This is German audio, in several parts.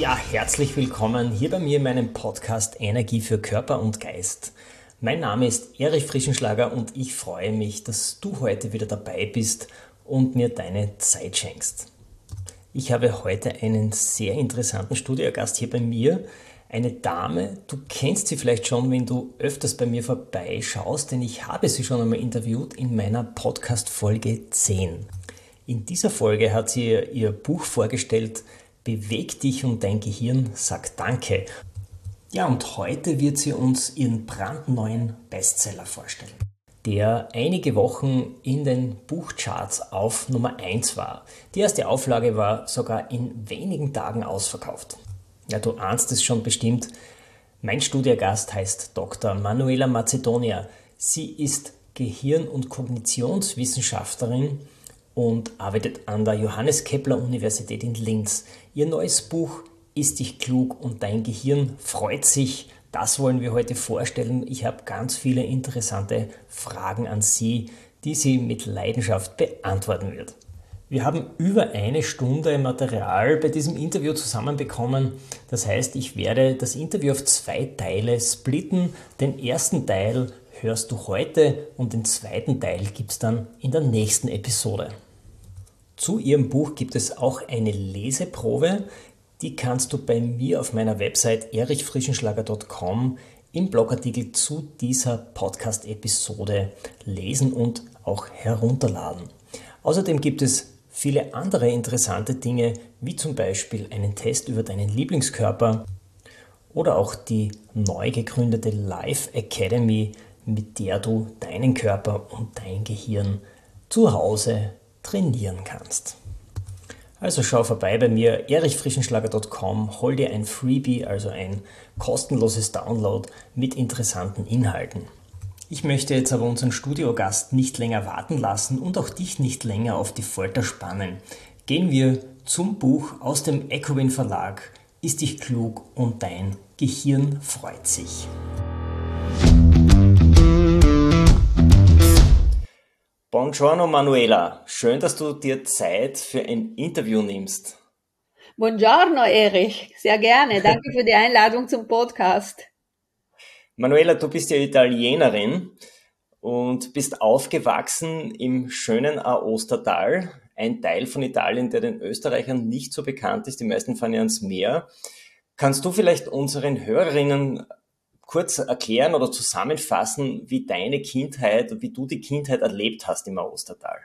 Ja, herzlich willkommen hier bei mir in meinem Podcast Energie für Körper und Geist. Mein Name ist Erich Frischenschlager und ich freue mich, dass du heute wieder dabei bist und mir deine Zeit schenkst. Ich habe heute einen sehr interessanten Studiogast hier bei mir. Eine Dame, du kennst sie vielleicht schon, wenn du öfters bei mir vorbeischaust, denn ich habe sie schon einmal interviewt in meiner Podcast-Folge 10. In dieser Folge hat sie ihr Buch vorgestellt, Beweg dich und dein Gehirn sagt Danke. Ja, und heute wird sie uns ihren brandneuen Bestseller vorstellen, der einige Wochen in den Buchcharts auf Nummer 1 war. Die erste Auflage war sogar in wenigen Tagen ausverkauft. Ja, du ahnst es schon bestimmt. Mein Studiogast heißt Dr. Manuela Macedonia. Sie ist Gehirn- und Kognitionswissenschaftlerin und arbeitet an der Johannes Kepler Universität in Linz. Ihr neues Buch ist dich klug und dein Gehirn freut sich. Das wollen wir heute vorstellen. Ich habe ganz viele interessante Fragen an Sie, die sie mit Leidenschaft beantworten wird. Wir haben über eine Stunde Material bei diesem Interview zusammenbekommen. Das heißt, ich werde das Interview auf zwei Teile splitten. Den ersten Teil hörst du heute und den zweiten Teil gibt es dann in der nächsten Episode. Zu ihrem Buch gibt es auch eine Leseprobe. Die kannst du bei mir auf meiner Website erichfrischenschlager.com im Blogartikel zu dieser Podcast-Episode lesen und auch herunterladen. Außerdem gibt es viele andere interessante Dinge, wie zum Beispiel einen Test über deinen Lieblingskörper oder auch die neu gegründete Life Academy, mit der du deinen Körper und dein Gehirn zu Hause trainieren kannst. Also schau vorbei bei mir, erichfrischenschlager.com, hol dir ein Freebie, also ein kostenloses Download mit interessanten Inhalten. Ich möchte jetzt aber unseren Studiogast nicht länger warten lassen und auch dich nicht länger auf die Folter spannen. Gehen wir zum Buch aus dem Ecowin Verlag Ist dich klug und dein Gehirn freut sich. Buongiorno Manuela, schön, dass du dir Zeit für ein Interview nimmst. Buongiorno Erich, sehr gerne. Danke für die Einladung zum Podcast. Manuela, du bist ja Italienerin und bist aufgewachsen im schönen Aostatal, ein Teil von Italien, der den Österreichern nicht so bekannt ist. Die meisten fahren ja ans Meer. Kannst du vielleicht unseren Hörerinnen kurz erklären oder zusammenfassen, wie deine Kindheit, wie du die Kindheit erlebt hast im Ostertal?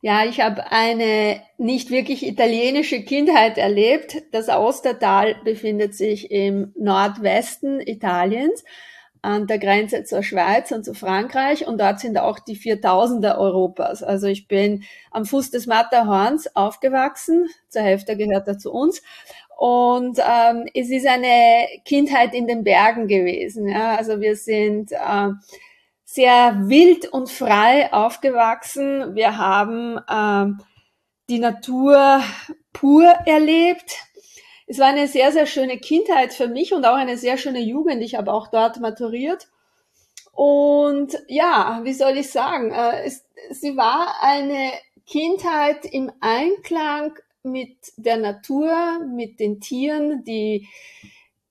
Ja, ich habe eine nicht wirklich italienische Kindheit erlebt. Das Ostertal befindet sich im Nordwesten Italiens an der Grenze zur Schweiz und zu Frankreich und dort sind auch die 4000er Europas. Also ich bin am Fuß des Matterhorns aufgewachsen, zur Hälfte gehört er zu uns und ähm, es ist eine Kindheit in den Bergen gewesen. Ja? Also wir sind äh, sehr wild und frei aufgewachsen. Wir haben äh, die Natur pur erlebt. Es war eine sehr, sehr schöne Kindheit für mich und auch eine sehr schöne Jugend. Ich habe auch dort maturiert. Und ja, wie soll ich sagen, äh, es, sie war eine Kindheit im Einklang mit der Natur, mit den Tieren, die,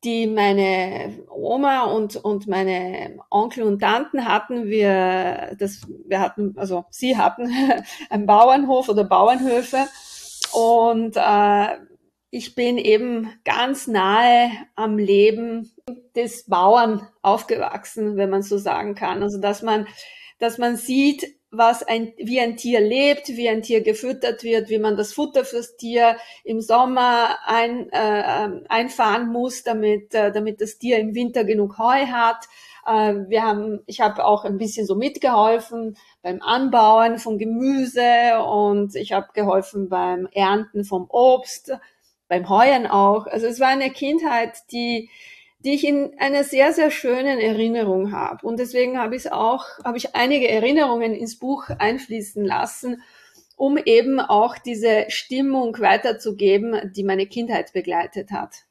die meine Oma und, und meine Onkel und Tanten hatten. Wir, das, wir hatten, also sie hatten einen Bauernhof oder Bauernhöfe und äh, ich bin eben ganz nahe am Leben des Bauern aufgewachsen, wenn man so sagen kann. Also dass man, dass man sieht, was ein, wie ein Tier lebt, wie ein Tier gefüttert wird, wie man das Futter fürs Tier im Sommer ein, äh, einfahren muss, damit, äh, damit das Tier im Winter genug Heu hat. Äh, wir haben, ich habe auch ein bisschen so mitgeholfen beim Anbauen von Gemüse und ich habe geholfen beim Ernten vom Obst, beim Heuen auch. Also es war eine Kindheit, die die ich in einer sehr, sehr schönen Erinnerung habe. Und deswegen habe ich auch, habe ich einige Erinnerungen ins Buch einfließen lassen, um eben auch diese Stimmung weiterzugeben, die meine Kindheit begleitet hat.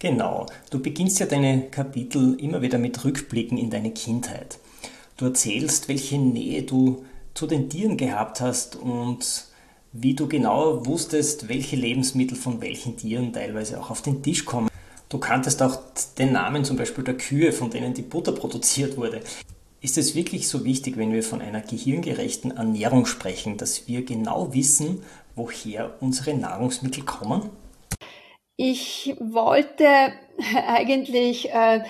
Genau, du beginnst ja deine Kapitel immer wieder mit Rückblicken in deine Kindheit. Du erzählst, welche Nähe du zu den Tieren gehabt hast und wie du genau wusstest, welche Lebensmittel von welchen Tieren teilweise auch auf den Tisch kommen. Du kanntest auch den Namen zum Beispiel der Kühe, von denen die Butter produziert wurde. Ist es wirklich so wichtig, wenn wir von einer gehirngerechten Ernährung sprechen, dass wir genau wissen, woher unsere Nahrungsmittel kommen? Ich wollte eigentlich äh,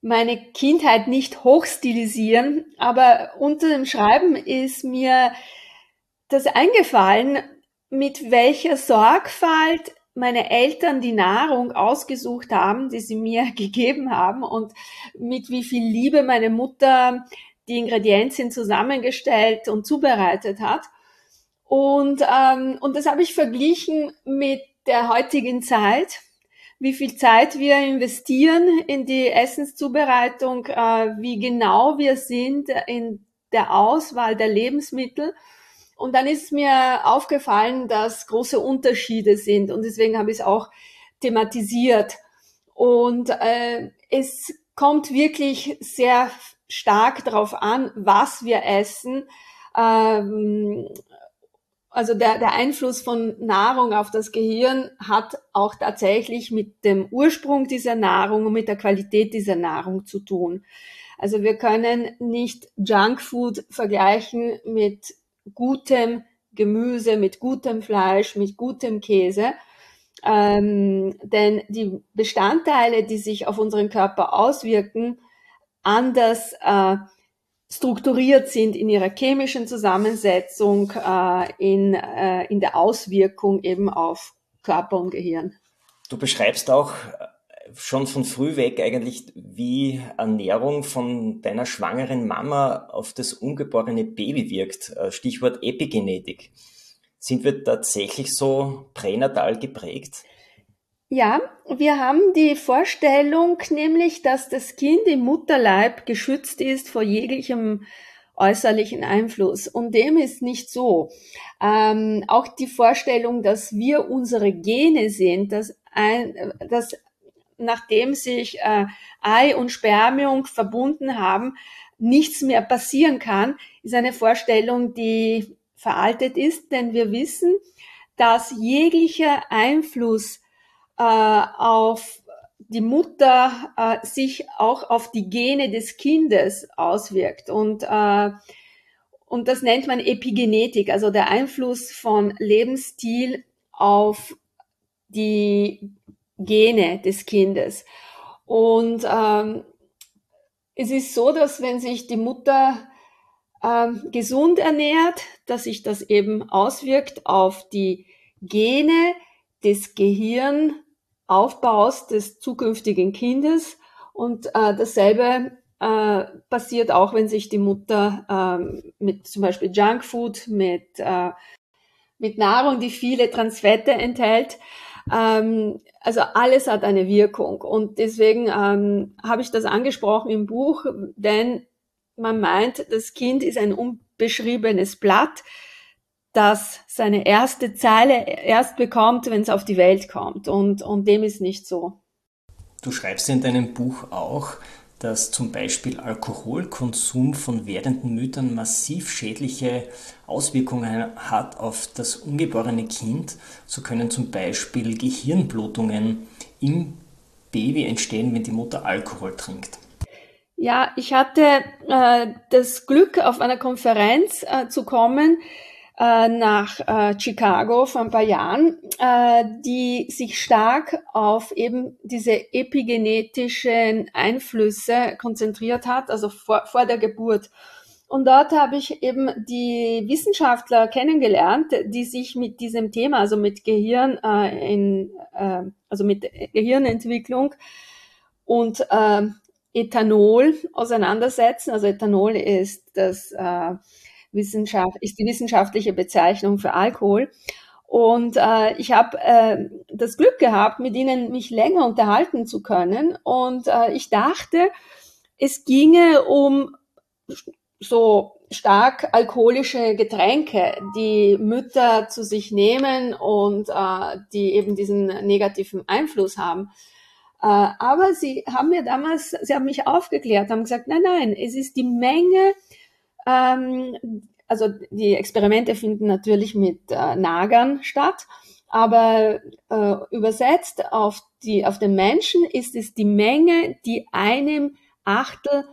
meine Kindheit nicht hochstilisieren, aber unter dem Schreiben ist mir das eingefallen, mit welcher Sorgfalt meine Eltern die Nahrung ausgesucht haben, die sie mir gegeben haben und mit wie viel Liebe meine Mutter die Ingredienzien zusammengestellt und zubereitet hat. Und, ähm, und das habe ich verglichen mit der heutigen Zeit, wie viel Zeit wir investieren in die Essenszubereitung, äh, wie genau wir sind in der Auswahl der Lebensmittel. Und dann ist mir aufgefallen, dass große Unterschiede sind und deswegen habe ich es auch thematisiert. Und äh, es kommt wirklich sehr stark darauf an, was wir essen. Ähm, also der, der Einfluss von Nahrung auf das Gehirn hat auch tatsächlich mit dem Ursprung dieser Nahrung und mit der Qualität dieser Nahrung zu tun. Also wir können nicht Junkfood vergleichen mit gutem Gemüse, mit gutem Fleisch, mit gutem Käse. Ähm, denn die Bestandteile, die sich auf unseren Körper auswirken, anders äh, strukturiert sind in ihrer chemischen Zusammensetzung, äh, in, äh, in der Auswirkung eben auf Körper und Gehirn. Du beschreibst auch schon von früh weg eigentlich, wie Ernährung von deiner schwangeren Mama auf das ungeborene Baby wirkt. Äh, Stichwort Epigenetik. Sind wir tatsächlich so pränatal geprägt? Ja, wir haben die Vorstellung nämlich, dass das Kind im Mutterleib geschützt ist vor jeglichem äußerlichen Einfluss. Und dem ist nicht so. Ähm, auch die Vorstellung, dass wir unsere Gene sind, dass, ein, dass nachdem sich äh, Ei und Spermium verbunden haben, nichts mehr passieren kann, ist eine Vorstellung, die veraltet ist, denn wir wissen, dass jeglicher Einfluss äh, auf die Mutter äh, sich auch auf die Gene des Kindes auswirkt. Und, äh, und das nennt man Epigenetik, also der Einfluss von Lebensstil auf die Gene des Kindes. Und ähm, es ist so, dass wenn sich die Mutter ähm, gesund ernährt, dass sich das eben auswirkt auf die Gene des Gehirnaufbaus des zukünftigen Kindes. Und äh, dasselbe äh, passiert auch, wenn sich die Mutter äh, mit zum Beispiel Junkfood, mit, äh, mit Nahrung, die viele Transfette enthält, ähm, also alles hat eine Wirkung und deswegen ähm, habe ich das angesprochen im Buch, denn man meint, das Kind ist ein unbeschriebenes Blatt, das seine erste Zeile erst bekommt, wenn es auf die Welt kommt und, und dem ist nicht so. Du schreibst in deinem Buch auch, dass zum Beispiel Alkoholkonsum von werdenden Müttern massiv schädliche Auswirkungen hat auf das ungeborene Kind. So können zum Beispiel Gehirnblutungen im Baby entstehen, wenn die Mutter Alkohol trinkt. Ja, ich hatte äh, das Glück, auf einer Konferenz äh, zu kommen, äh, nach äh, Chicago vor ein paar Jahren, äh, die sich stark auf eben diese epigenetischen Einflüsse konzentriert hat, also vor, vor der Geburt. Und dort habe ich eben die Wissenschaftler kennengelernt, die sich mit diesem Thema, also mit Gehirn, äh, in, äh, also mit Gehirnentwicklung und äh, Ethanol auseinandersetzen. Also Ethanol ist das äh, Wissenschaft, ist die wissenschaftliche Bezeichnung für Alkohol. Und äh, ich habe äh, das Glück gehabt, mit ihnen mich länger unterhalten zu können. Und äh, ich dachte, es ginge um so stark alkoholische Getränke, die Mütter zu sich nehmen und äh, die eben diesen negativen Einfluss haben. Äh, aber sie haben mir damals, sie haben mich aufgeklärt, haben gesagt, nein, nein, es ist die Menge, ähm, also die Experimente finden natürlich mit äh, Nagern statt, aber äh, übersetzt auf die auf den Menschen ist es die Menge, die einem Achtel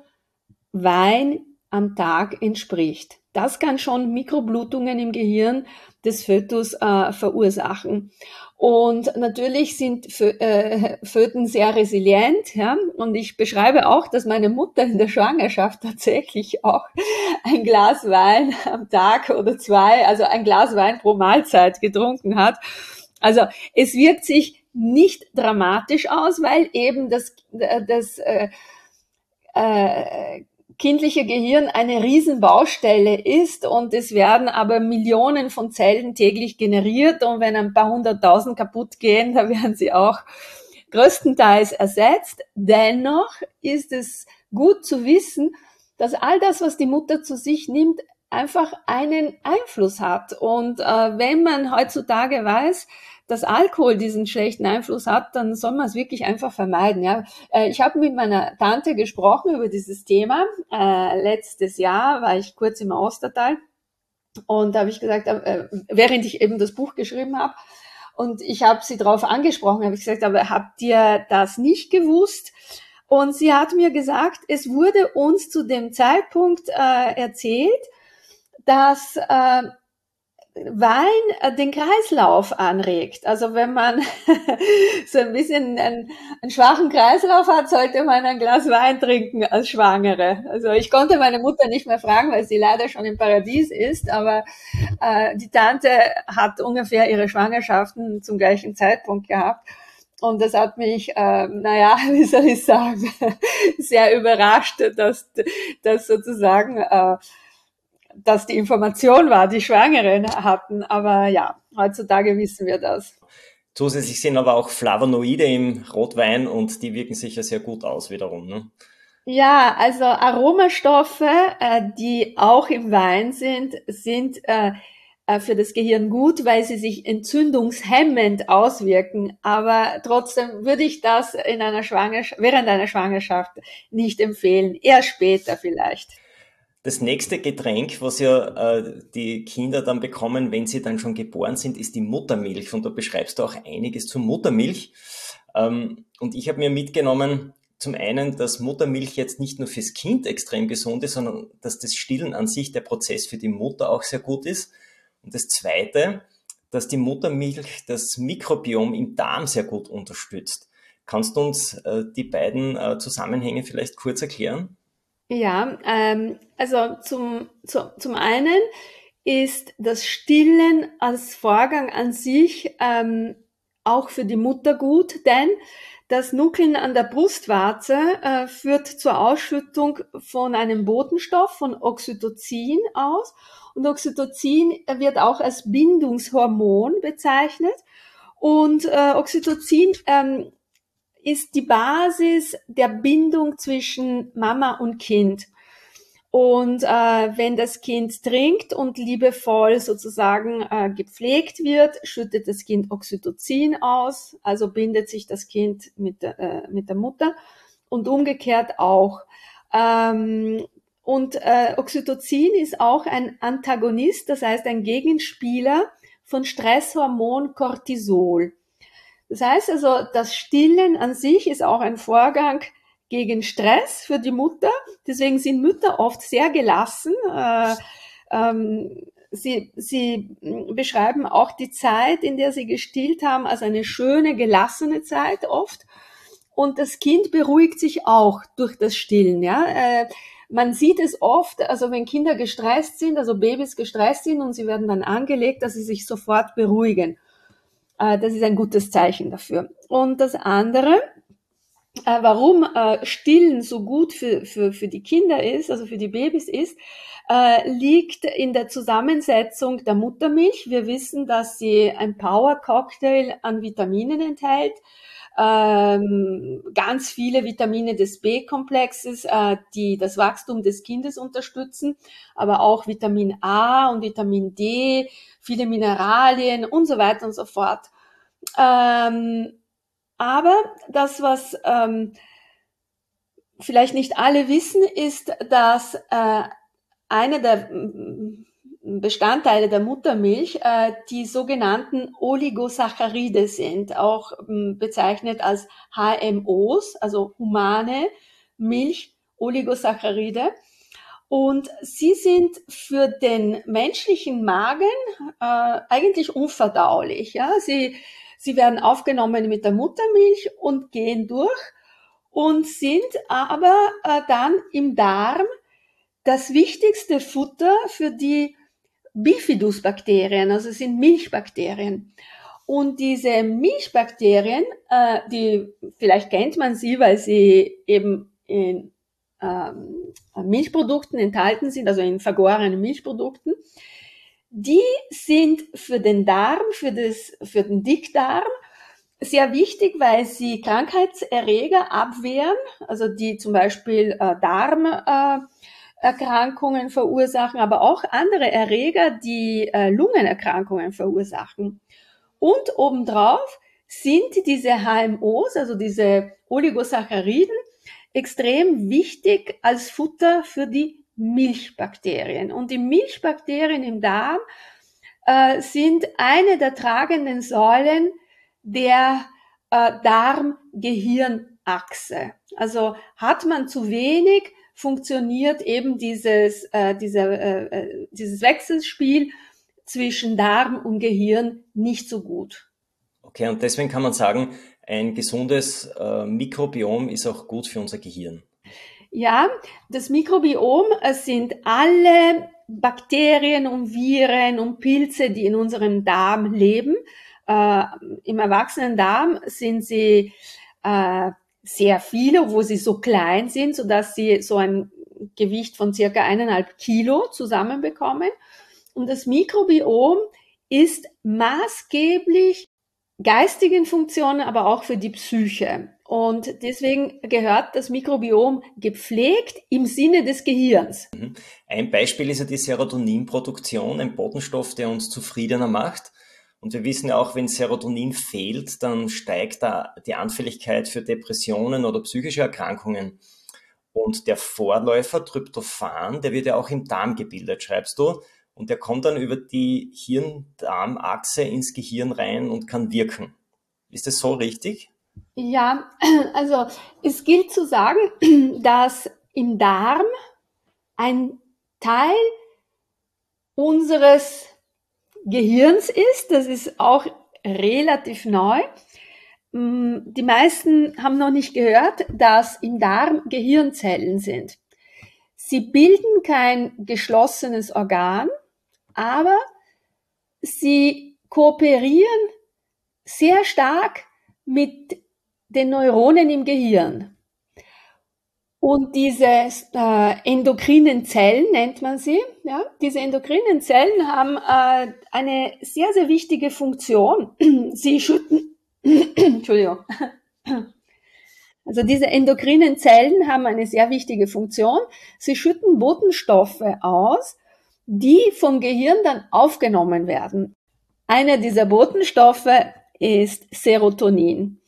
Wein am Tag entspricht. Das kann schon Mikroblutungen im Gehirn des Fötus äh, verursachen. Und natürlich sind Fö äh, Föten sehr resilient. Ja? Und ich beschreibe auch, dass meine Mutter in der Schwangerschaft tatsächlich auch ein Glas Wein am Tag oder zwei, also ein Glas Wein pro Mahlzeit getrunken hat. Also es wirkt sich nicht dramatisch aus, weil eben das, das äh, äh, kindliche Gehirn eine Riesenbaustelle ist und es werden aber Millionen von Zellen täglich generiert und wenn ein paar hunderttausend kaputt gehen, dann werden sie auch größtenteils ersetzt. Dennoch ist es gut zu wissen, dass all das, was die Mutter zu sich nimmt, einfach einen Einfluss hat. Und äh, wenn man heutzutage weiß, dass Alkohol diesen schlechten Einfluss hat, dann soll man es wirklich einfach vermeiden. Ja, äh, ich habe mit meiner Tante gesprochen über dieses Thema. Äh, letztes Jahr war ich kurz im Ostertal und da habe ich gesagt, äh, während ich eben das Buch geschrieben habe, und ich habe sie darauf angesprochen, habe ich gesagt, aber habt ihr das nicht gewusst? Und sie hat mir gesagt, es wurde uns zu dem Zeitpunkt äh, erzählt, dass äh, Wein äh, den Kreislauf anregt. Also wenn man so ein bisschen einen, einen, schwachen Kreislauf hat, sollte man ein Glas Wein trinken als Schwangere. Also ich konnte meine Mutter nicht mehr fragen, weil sie leider schon im Paradies ist, aber äh, die Tante hat ungefähr ihre Schwangerschaften zum gleichen Zeitpunkt gehabt. Und das hat mich, äh, naja, wie soll ich sagen, sehr überrascht, dass, dass sozusagen äh, dass die Information war, die Schwangeren hatten. Aber ja, heutzutage wissen wir das. Zusätzlich sind aber auch Flavonoide im Rotwein und die wirken sich ja sehr gut aus wiederum. Ne? Ja, also Aromastoffe, äh, die auch im Wein sind, sind äh, äh, für das Gehirn gut, weil sie sich entzündungshemmend auswirken. Aber trotzdem würde ich das in einer Schwangerschaft, während einer Schwangerschaft nicht empfehlen. Eher später vielleicht. Das nächste Getränk, was ja äh, die Kinder dann bekommen, wenn sie dann schon geboren sind, ist die Muttermilch. Und da beschreibst du auch einiges zur Muttermilch. Ähm, und ich habe mir mitgenommen, zum einen, dass Muttermilch jetzt nicht nur fürs Kind extrem gesund ist, sondern dass das Stillen an sich der Prozess für die Mutter auch sehr gut ist. Und das zweite, dass die Muttermilch das Mikrobiom im Darm sehr gut unterstützt. Kannst du uns äh, die beiden äh, Zusammenhänge vielleicht kurz erklären? Ja, ähm, also zum, zu, zum einen ist das Stillen als Vorgang an sich ähm, auch für die Mutter gut, denn das Nuckeln an der Brustwarze äh, führt zur Ausschüttung von einem Botenstoff, von Oxytocin aus. Und Oxytocin wird auch als Bindungshormon bezeichnet. Und äh, Oxytocin ähm, ist die Basis der Bindung zwischen Mama und Kind. Und äh, wenn das Kind trinkt und liebevoll sozusagen äh, gepflegt wird, schüttet das Kind Oxytocin aus, also bindet sich das Kind mit, äh, mit der Mutter und umgekehrt auch. Ähm, und äh, Oxytocin ist auch ein Antagonist, das heißt ein Gegenspieler von Stresshormon Cortisol. Das heißt also, das Stillen an sich ist auch ein Vorgang gegen Stress für die Mutter. Deswegen sind Mütter oft sehr gelassen. Äh, ähm, sie, sie beschreiben auch die Zeit, in der sie gestillt haben, als eine schöne, gelassene Zeit oft. Und das Kind beruhigt sich auch durch das Stillen. Ja? Äh, man sieht es oft, also wenn Kinder gestresst sind, also Babys gestresst sind und sie werden dann angelegt, dass sie sich sofort beruhigen. Äh, das ist ein gutes Zeichen dafür. Und das andere äh, warum äh, Stillen so gut für, für, für die Kinder ist, also für die Babys ist, liegt in der Zusammensetzung der Muttermilch. Wir wissen, dass sie ein Power-Cocktail an Vitaminen enthält, ähm, ganz viele Vitamine des B-Komplexes, äh, die das Wachstum des Kindes unterstützen, aber auch Vitamin A und Vitamin D, viele Mineralien und so weiter und so fort. Ähm, aber das, was ähm, vielleicht nicht alle wissen, ist, dass äh, eine der Bestandteile der Muttermilch äh, die sogenannten Oligosaccharide sind, auch ähm, bezeichnet als HMOs, also humane Milch Oligosaccharide. Und sie sind für den menschlichen Magen äh, eigentlich unverdaulich. Sie werden aufgenommen mit der Muttermilch und gehen durch und sind aber äh, dann im Darm das wichtigste Futter für die Bifidusbakterien, also sind Milchbakterien. Und diese Milchbakterien, äh, die vielleicht kennt man sie, weil sie eben in ähm, Milchprodukten enthalten sind, also in vergorenen Milchprodukten, die sind für den Darm, für, das, für den Dickdarm sehr wichtig, weil sie Krankheitserreger abwehren, also die zum Beispiel äh, Darm äh, Erkrankungen verursachen, aber auch andere Erreger, die äh, Lungenerkrankungen verursachen. Und obendrauf sind diese HMOs, also diese Oligosacchariden, extrem wichtig als Futter für die Milchbakterien. Und die Milchbakterien im Darm äh, sind eine der tragenden Säulen der äh, Darm-Gehirn-Achse. Also hat man zu wenig funktioniert eben dieses, äh, dieser, äh, äh, dieses Wechselspiel zwischen Darm und Gehirn nicht so gut. Okay, und deswegen kann man sagen, ein gesundes äh, Mikrobiom ist auch gut für unser Gehirn. Ja, das Mikrobiom äh, sind alle Bakterien und Viren und Pilze, die in unserem Darm leben. Äh, Im erwachsenen Darm sind sie äh, sehr viele, wo sie so klein sind, so dass sie so ein Gewicht von circa eineinhalb Kilo zusammenbekommen. Und das Mikrobiom ist maßgeblich geistigen Funktionen, aber auch für die Psyche. Und deswegen gehört das Mikrobiom gepflegt im Sinne des Gehirns. Mhm. Ein Beispiel ist ja die Serotoninproduktion, ein Botenstoff, der uns zufriedener macht. Und wir wissen ja auch, wenn Serotonin fehlt, dann steigt da die Anfälligkeit für Depressionen oder psychische Erkrankungen. Und der Vorläufer Tryptophan, der wird ja auch im Darm gebildet, schreibst du. Und der kommt dann über die Hirn-Darm-Achse ins Gehirn rein und kann wirken. Ist das so richtig? Ja, also es gilt zu sagen, dass im Darm ein Teil unseres Gehirns ist. Das ist auch relativ neu. Mm, die meisten haben noch nicht gehört, dass im Darm Gehirnzellen sind. Sie bilden kein geschlossenes Organ, aber sie kooperieren sehr stark mit den Neuronen im Gehirn. Und diese äh, endokrinen Zellen nennt man sie. Ja? Diese endokrinen Zellen haben äh, eine sehr, sehr wichtige Funktion. Sie schütten, Entschuldigung. Also diese endokrinen Zellen haben eine sehr wichtige Funktion. Sie schütten Botenstoffe aus, die vom Gehirn dann aufgenommen werden. Einer dieser Botenstoffe ist Serotonin.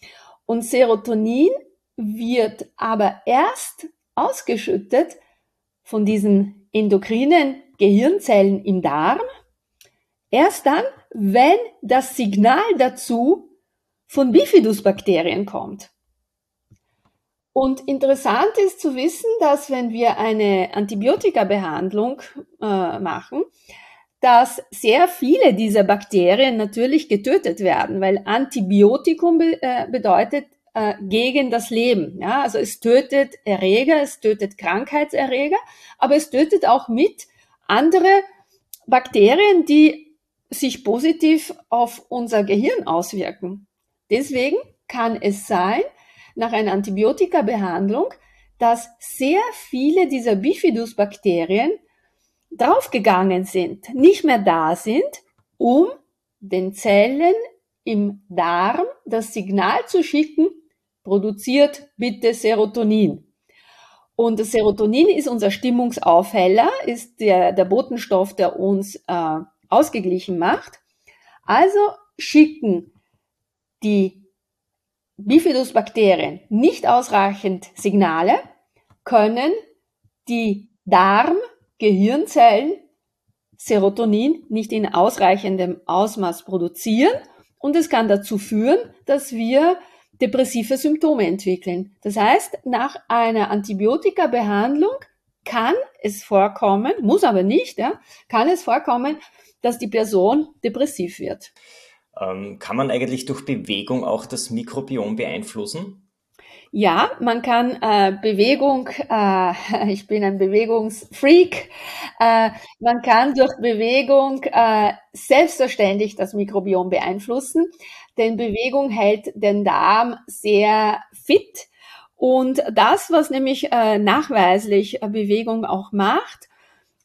Und Serotonin wird aber erst ausgeschüttet von diesen endokrinen Gehirnzellen im Darm, erst dann, wenn das Signal dazu von Bifidusbakterien kommt. Und interessant ist zu wissen, dass wenn wir eine Antibiotikabehandlung äh, machen, dass sehr viele dieser Bakterien natürlich getötet werden, weil Antibiotikum be äh, bedeutet äh, gegen das Leben. Ja, also es tötet Erreger, es tötet Krankheitserreger, aber es tötet auch mit andere Bakterien, die sich positiv auf unser Gehirn auswirken. Deswegen kann es sein, nach einer Antibiotikabehandlung, dass sehr viele dieser Bifidus-Bakterien draufgegangen sind, nicht mehr da sind, um den Zellen im Darm das Signal zu schicken, produziert bitte Serotonin. Und das Serotonin ist unser Stimmungsaufheller, ist der, der Botenstoff, der uns äh, ausgeglichen macht. Also schicken die Bifidusbakterien nicht ausreichend Signale, können die Darm-Gehirnzellen Serotonin nicht in ausreichendem Ausmaß produzieren und es kann dazu führen, dass wir depressive Symptome entwickeln. Das heißt, nach einer Antibiotika-Behandlung kann es vorkommen, muss aber nicht, ja, kann es vorkommen, dass die Person depressiv wird. Ähm, kann man eigentlich durch Bewegung auch das Mikrobiom beeinflussen? Ja, man kann äh, Bewegung, äh, ich bin ein Bewegungsfreak, äh, man kann durch Bewegung äh, selbstverständlich das Mikrobiom beeinflussen, denn Bewegung hält den Darm sehr fit. Und das, was nämlich äh, nachweislich Bewegung auch macht,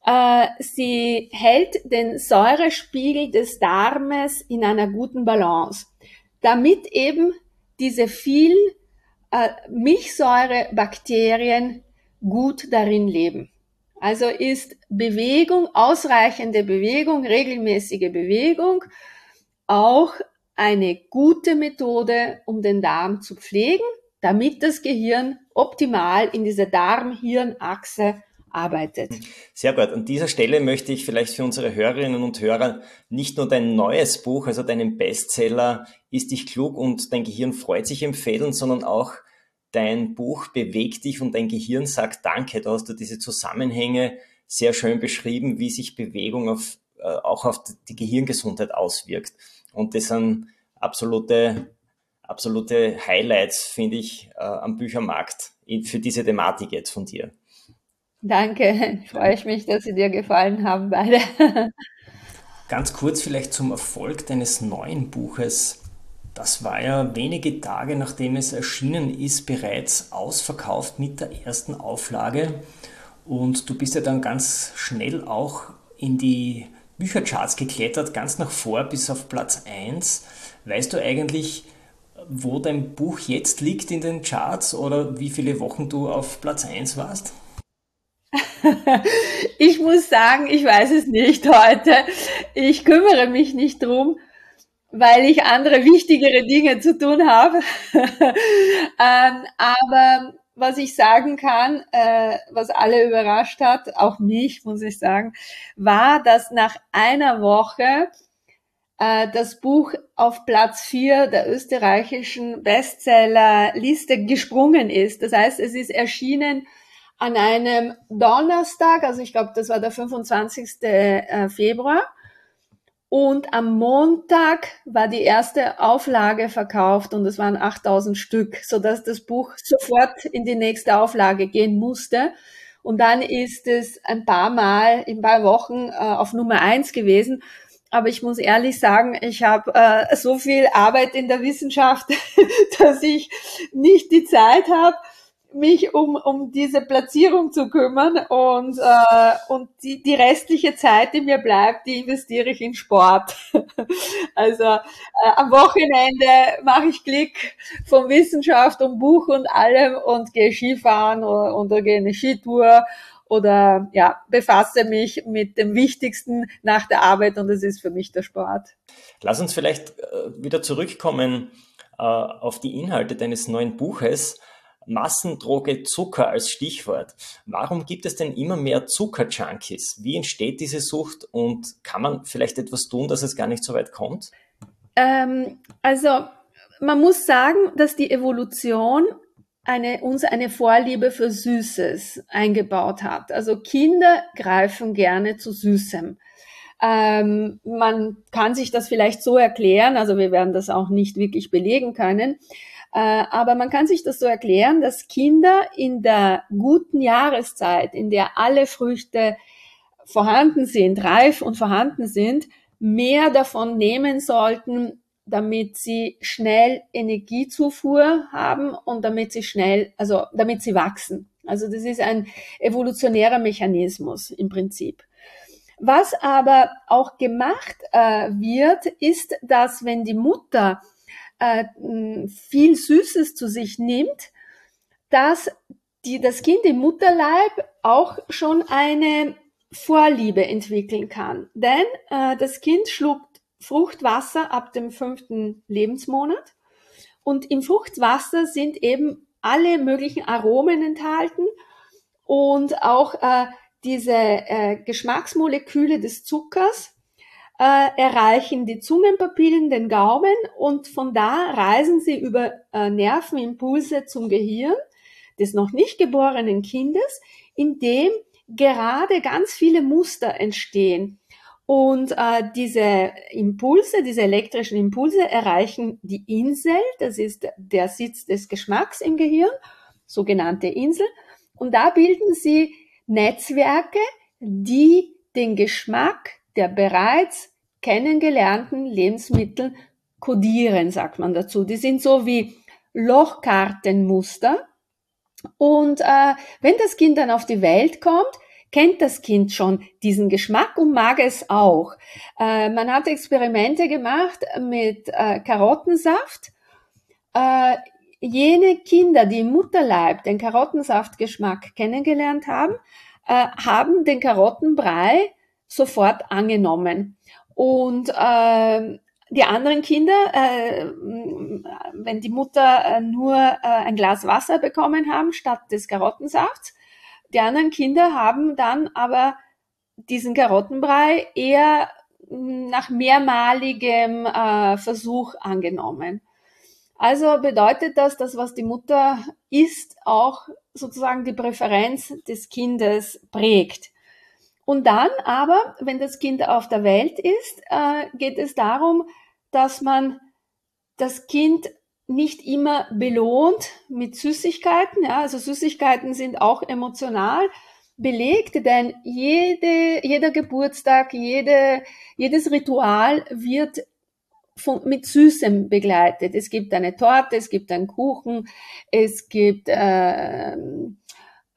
äh, sie hält den Säurespiegel des Darmes in einer guten Balance, damit eben diese viel äh, Milchsäurebakterien gut darin leben. Also ist Bewegung, ausreichende Bewegung, regelmäßige Bewegung auch eine gute Methode, um den Darm zu pflegen, damit das Gehirn optimal in dieser Darm-Hirn-Achse arbeitet. Sehr gut. An dieser Stelle möchte ich vielleicht für unsere Hörerinnen und Hörer nicht nur dein neues Buch, also deinen Bestseller Ist dich klug und dein Gehirn freut sich empfehlen, sondern auch dein Buch bewegt dich und dein Gehirn sagt Danke. Da hast du diese Zusammenhänge sehr schön beschrieben, wie sich Bewegung auf, äh, auch auf die Gehirngesundheit auswirkt. Und das sind absolute, absolute Highlights, finde ich, äh, am Büchermarkt für diese Thematik jetzt von dir. Danke, freue ich mich, dass sie dir gefallen haben, beide. Ganz kurz vielleicht zum Erfolg deines neuen Buches. Das war ja wenige Tage nachdem es erschienen ist, bereits ausverkauft mit der ersten Auflage. Und du bist ja dann ganz schnell auch in die Büchercharts geklettert, ganz nach vor bis auf Platz 1. Weißt du eigentlich, wo dein Buch jetzt liegt in den Charts oder wie viele Wochen du auf Platz 1 warst? ich muss sagen, ich weiß es nicht heute. Ich kümmere mich nicht drum, weil ich andere wichtigere Dinge zu tun habe. ähm, aber was ich sagen kann, äh, was alle überrascht hat, auch mich, muss ich sagen, war, dass nach einer Woche äh, das Buch auf Platz vier der österreichischen Bestsellerliste gesprungen ist. Das heißt, es ist erschienen an einem Donnerstag, also ich glaube, das war der 25. Äh, Februar. Und am Montag war die erste Auflage verkauft und es waren 8000 Stück, so dass das Buch sofort in die nächste Auflage gehen musste. Und dann ist es ein paar Mal in paar Wochen äh, auf Nummer eins gewesen. Aber ich muss ehrlich sagen, ich habe äh, so viel Arbeit in der Wissenschaft, dass ich nicht die Zeit habe, mich um, um diese Platzierung zu kümmern und, äh, und die, die restliche Zeit, die mir bleibt, die investiere ich in Sport. also äh, am Wochenende mache ich Klick von Wissenschaft und Buch und allem und gehe Skifahren oder, oder gehe eine Skitour oder ja, befasse mich mit dem Wichtigsten nach der Arbeit und das ist für mich der Sport. Lass uns vielleicht äh, wieder zurückkommen äh, auf die Inhalte deines neuen Buches. Massendroge Zucker als Stichwort. Warum gibt es denn immer mehr Zuckerjunkies? Wie entsteht diese Sucht und kann man vielleicht etwas tun, dass es gar nicht so weit kommt? Ähm, also man muss sagen, dass die Evolution eine, uns eine Vorliebe für Süßes eingebaut hat. Also Kinder greifen gerne zu Süßem. Ähm, man kann sich das vielleicht so erklären, also wir werden das auch nicht wirklich belegen können, aber man kann sich das so erklären, dass Kinder in der guten Jahreszeit, in der alle Früchte vorhanden sind, reif und vorhanden sind, mehr davon nehmen sollten, damit sie schnell Energiezufuhr haben und damit sie schnell, also damit sie wachsen. Also das ist ein evolutionärer Mechanismus im Prinzip. Was aber auch gemacht äh, wird, ist, dass wenn die Mutter äh, viel Süßes zu sich nimmt, dass die, das Kind im Mutterleib auch schon eine Vorliebe entwickeln kann. Denn äh, das Kind schluckt Fruchtwasser ab dem fünften Lebensmonat und im Fruchtwasser sind eben alle möglichen Aromen enthalten und auch äh, diese äh, Geschmacksmoleküle des Zuckers erreichen die Zungenpapillen, den Gaumen und von da reisen sie über äh, Nervenimpulse zum Gehirn des noch nicht geborenen Kindes, in dem gerade ganz viele Muster entstehen. Und äh, diese Impulse, diese elektrischen Impulse erreichen die Insel, das ist der Sitz des Geschmacks im Gehirn, sogenannte Insel. Und da bilden sie Netzwerke, die den Geschmack der bereits kennengelernten Lebensmittel kodieren, sagt man dazu. Die sind so wie Lochkartenmuster. Und äh, wenn das Kind dann auf die Welt kommt, kennt das Kind schon diesen Geschmack und mag es auch. Äh, man hat Experimente gemacht mit äh, Karottensaft. Äh, jene Kinder, die im Mutterleib den Karottensaftgeschmack kennengelernt haben, äh, haben den Karottenbrei sofort angenommen. Und äh, die anderen Kinder, äh, wenn die Mutter äh, nur äh, ein Glas Wasser bekommen haben statt des Karottensafts, die anderen Kinder haben dann aber diesen Karottenbrei eher nach mehrmaligem äh, Versuch angenommen. Also bedeutet das, dass was die Mutter isst, auch sozusagen die Präferenz des Kindes prägt. Und dann aber, wenn das Kind auf der Welt ist, äh, geht es darum, dass man das Kind nicht immer belohnt mit Süßigkeiten. Ja, also Süßigkeiten sind auch emotional belegt, denn jede, jeder Geburtstag, jede, jedes Ritual wird von, mit Süßem begleitet. Es gibt eine Torte, es gibt einen Kuchen, es gibt äh,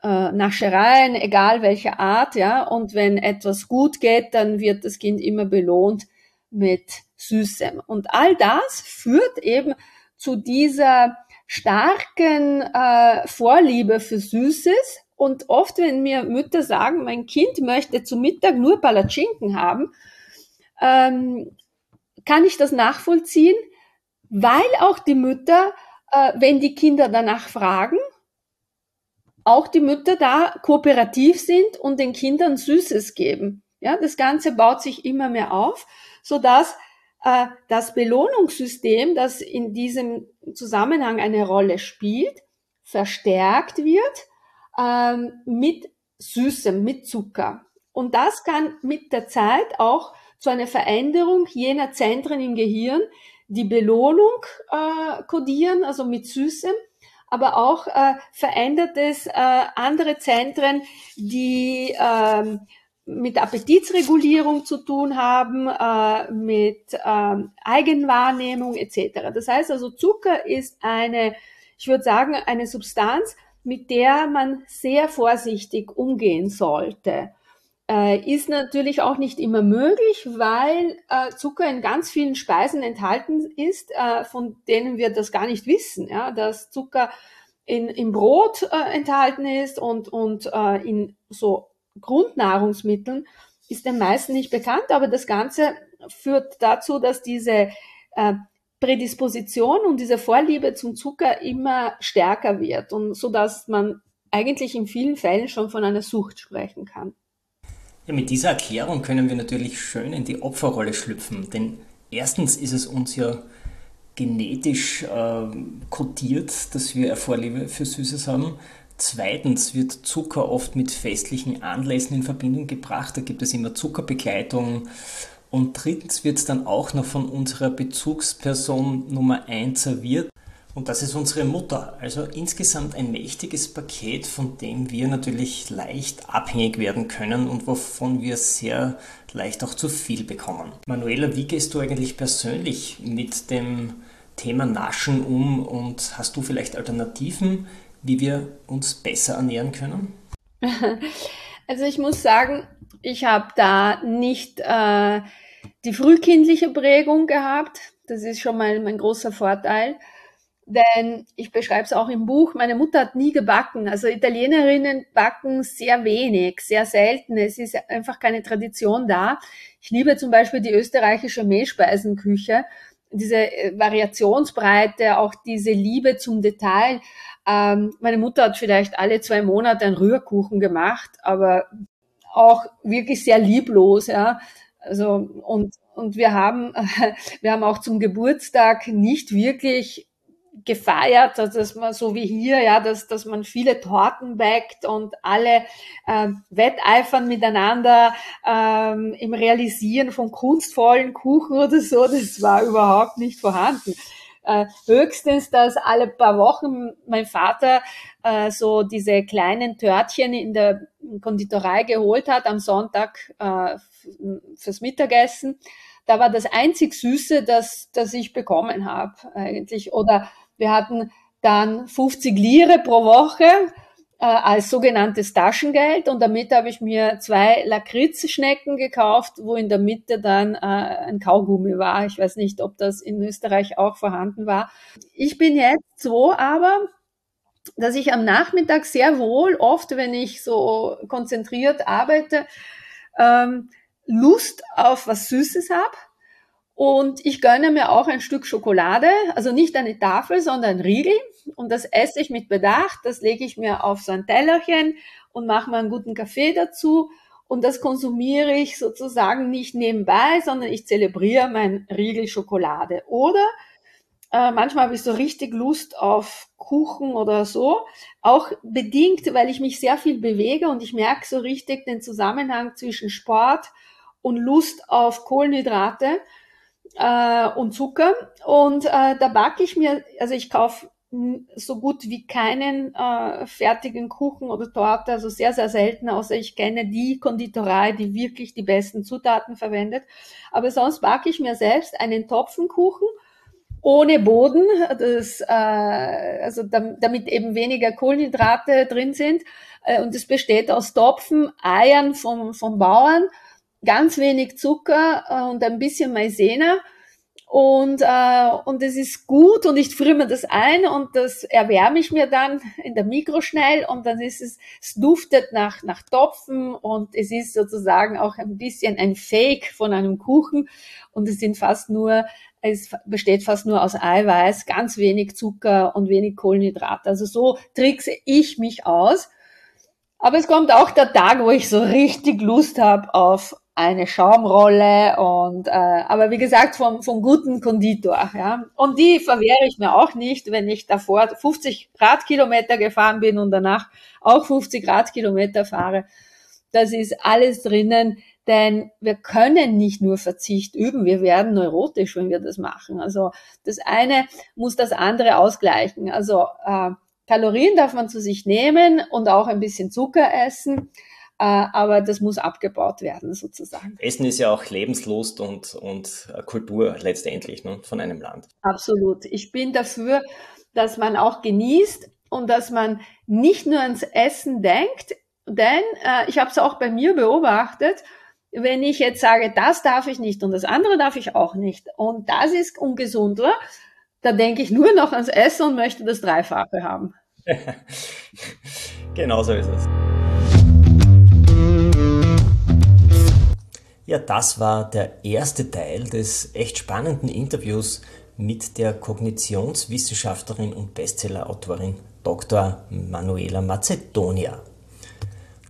äh, Naschereien, egal welcher Art, ja. Und wenn etwas gut geht, dann wird das Kind immer belohnt mit Süßem. Und all das führt eben zu dieser starken äh, Vorliebe für Süßes. Und oft, wenn mir Mütter sagen, mein Kind möchte zu Mittag nur Palatschinken haben, ähm, kann ich das nachvollziehen, weil auch die Mütter, äh, wenn die Kinder danach fragen, auch die Mütter da kooperativ sind und den Kindern Süßes geben. Ja, das Ganze baut sich immer mehr auf, so dass äh, das Belohnungssystem, das in diesem Zusammenhang eine Rolle spielt, verstärkt wird ähm, mit Süßem, mit Zucker. Und das kann mit der Zeit auch zu einer Veränderung jener Zentren im Gehirn, die Belohnung äh, kodieren, also mit Süßem, aber auch äh, verändert es äh, andere Zentren, die äh, mit Appetitsregulierung zu tun haben, äh, mit äh, Eigenwahrnehmung etc. Das heißt also, Zucker ist eine, ich würde sagen, eine Substanz, mit der man sehr vorsichtig umgehen sollte. Äh, ist natürlich auch nicht immer möglich, weil äh, Zucker in ganz vielen Speisen enthalten ist, äh, von denen wir das gar nicht wissen, ja, dass Zucker in, im Brot äh, enthalten ist und, und äh, in so Grundnahrungsmitteln ist den meisten nicht bekannt, aber das Ganze führt dazu, dass diese äh, Prädisposition und diese Vorliebe zum Zucker immer stärker wird und so dass man eigentlich in vielen Fällen schon von einer Sucht sprechen kann. Ja, mit dieser Erklärung können wir natürlich schön in die Opferrolle schlüpfen, denn erstens ist es uns ja genetisch äh, kodiert, dass wir eine Vorliebe für Süßes haben. Zweitens wird Zucker oft mit festlichen Anlässen in Verbindung gebracht, da gibt es immer Zuckerbegleitung. Und drittens wird es dann auch noch von unserer Bezugsperson Nummer 1 serviert. Und das ist unsere Mutter. Also insgesamt ein mächtiges Paket, von dem wir natürlich leicht abhängig werden können und wovon wir sehr leicht auch zu viel bekommen. Manuela, wie gehst du eigentlich persönlich mit dem Thema Naschen um und hast du vielleicht Alternativen, wie wir uns besser ernähren können? Also ich muss sagen, ich habe da nicht äh, die frühkindliche Prägung gehabt. Das ist schon mal mein großer Vorteil. Denn ich beschreibe es auch im Buch, meine Mutter hat nie gebacken. Also Italienerinnen backen sehr wenig, sehr selten. Es ist einfach keine Tradition da. Ich liebe zum Beispiel die österreichische Mehlspeisenküche diese äh, Variationsbreite, auch diese Liebe zum Detail. Ähm, meine Mutter hat vielleicht alle zwei Monate einen Rührkuchen gemacht, aber auch wirklich sehr lieblos, ja. Also, und, und wir haben, wir haben auch zum Geburtstag nicht wirklich gefeiert, dass man so wie hier, ja, dass, dass man viele Torten backt und alle äh, wetteifern miteinander ähm, im Realisieren von kunstvollen Kuchen oder so, das war überhaupt nicht vorhanden. Äh, höchstens, dass alle paar Wochen mein Vater äh, so diese kleinen Törtchen in der Konditorei geholt hat am Sonntag äh, fürs Mittagessen. Da war das einzig Süße, das, das ich bekommen habe eigentlich. Oder wir hatten dann 50 Lire pro Woche äh, als sogenanntes Taschengeld und damit habe ich mir zwei Lakritzschnecken gekauft, wo in der Mitte dann äh, ein Kaugummi war. Ich weiß nicht, ob das in Österreich auch vorhanden war. Ich bin jetzt so aber, dass ich am Nachmittag sehr wohl, oft wenn ich so konzentriert arbeite, ähm, Lust auf was Süßes habe und ich gönne mir auch ein Stück Schokolade, also nicht eine Tafel, sondern ein Riegel. Und das esse ich mit Bedacht. Das lege ich mir auf so ein Tellerchen und mache mir einen guten Kaffee dazu. Und das konsumiere ich sozusagen nicht nebenbei, sondern ich zelebriere mein Riegel Schokolade. Oder äh, manchmal habe ich so richtig Lust auf Kuchen oder so. Auch bedingt, weil ich mich sehr viel bewege und ich merke so richtig den Zusammenhang zwischen Sport und Lust auf Kohlenhydrate äh, und Zucker. Und äh, da backe ich mir, also ich kaufe so gut wie keinen äh, fertigen Kuchen oder Torte, also sehr, sehr selten, außer ich kenne die Konditorei, die wirklich die besten Zutaten verwendet. Aber sonst backe ich mir selbst einen Topfenkuchen ohne Boden, das, äh, also damit eben weniger Kohlenhydrate drin sind. Äh, und es besteht aus Topfen, Eiern vom, vom Bauern, ganz wenig Zucker äh, und ein bisschen Maizena. Und, äh, und es ist gut und ich friere mir das ein und das erwärme ich mir dann in der Mikro schnell und dann ist es, es duftet nach, nach Topfen und es ist sozusagen auch ein bisschen ein Fake von einem Kuchen und es sind fast nur, es besteht fast nur aus Eiweiß, ganz wenig Zucker und wenig Kohlenhydrate. Also so trickse ich mich aus. Aber es kommt auch der Tag, wo ich so richtig Lust habe auf eine Schaumrolle und äh, aber wie gesagt vom, vom guten Konditor, ja. Und die verwehre ich mir auch nicht, wenn ich davor 50 Radkilometer gefahren bin und danach auch 50 Radkilometer fahre. Das ist alles drinnen, denn wir können nicht nur Verzicht üben, wir werden neurotisch, wenn wir das machen. Also das eine muss das andere ausgleichen. Also äh, Kalorien darf man zu sich nehmen und auch ein bisschen Zucker essen. Äh, aber das muss abgebaut werden sozusagen. Essen ist ja auch Lebenslust und, und Kultur letztendlich ne, von einem Land. Absolut. Ich bin dafür, dass man auch genießt und dass man nicht nur ans Essen denkt, denn äh, ich habe es auch bei mir beobachtet, wenn ich jetzt sage, das darf ich nicht und das andere darf ich auch nicht und das ist ungesunder, da denke ich nur noch ans Essen und möchte das Dreifache haben. genau so ist es. Ja, das war der erste Teil des echt spannenden Interviews mit der Kognitionswissenschaftlerin und Bestsellerautorin Dr. Manuela Macedonia.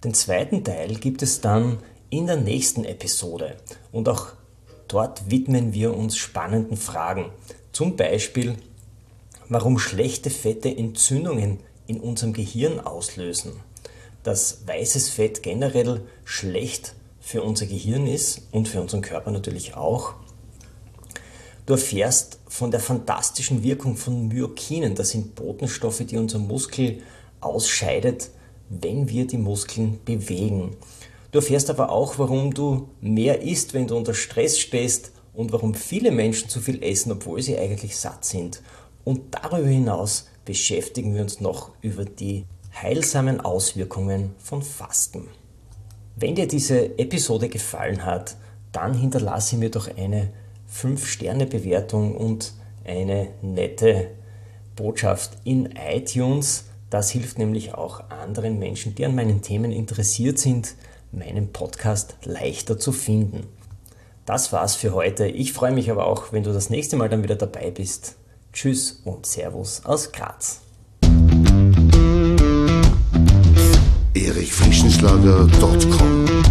Den zweiten Teil gibt es dann in der nächsten Episode und auch dort widmen wir uns spannenden Fragen. Zum Beispiel, warum schlechte Fette Entzündungen in unserem Gehirn auslösen, dass weißes Fett generell schlecht für unser Gehirn ist und für unseren Körper natürlich auch. Du erfährst von der fantastischen Wirkung von Myokinen. Das sind Botenstoffe, die unser Muskel ausscheidet, wenn wir die Muskeln bewegen. Du erfährst aber auch, warum du mehr isst, wenn du unter Stress stehst und warum viele Menschen zu viel essen, obwohl sie eigentlich satt sind. Und darüber hinaus beschäftigen wir uns noch über die heilsamen Auswirkungen von Fasten. Wenn dir diese Episode gefallen hat, dann hinterlasse mir doch eine 5-Sterne-Bewertung und eine nette Botschaft in iTunes. Das hilft nämlich auch anderen Menschen, die an meinen Themen interessiert sind, meinen Podcast leichter zu finden. Das war's für heute. Ich freue mich aber auch, wenn du das nächste Mal dann wieder dabei bist. Tschüss und Servus aus Graz. erichfrischenschlager.com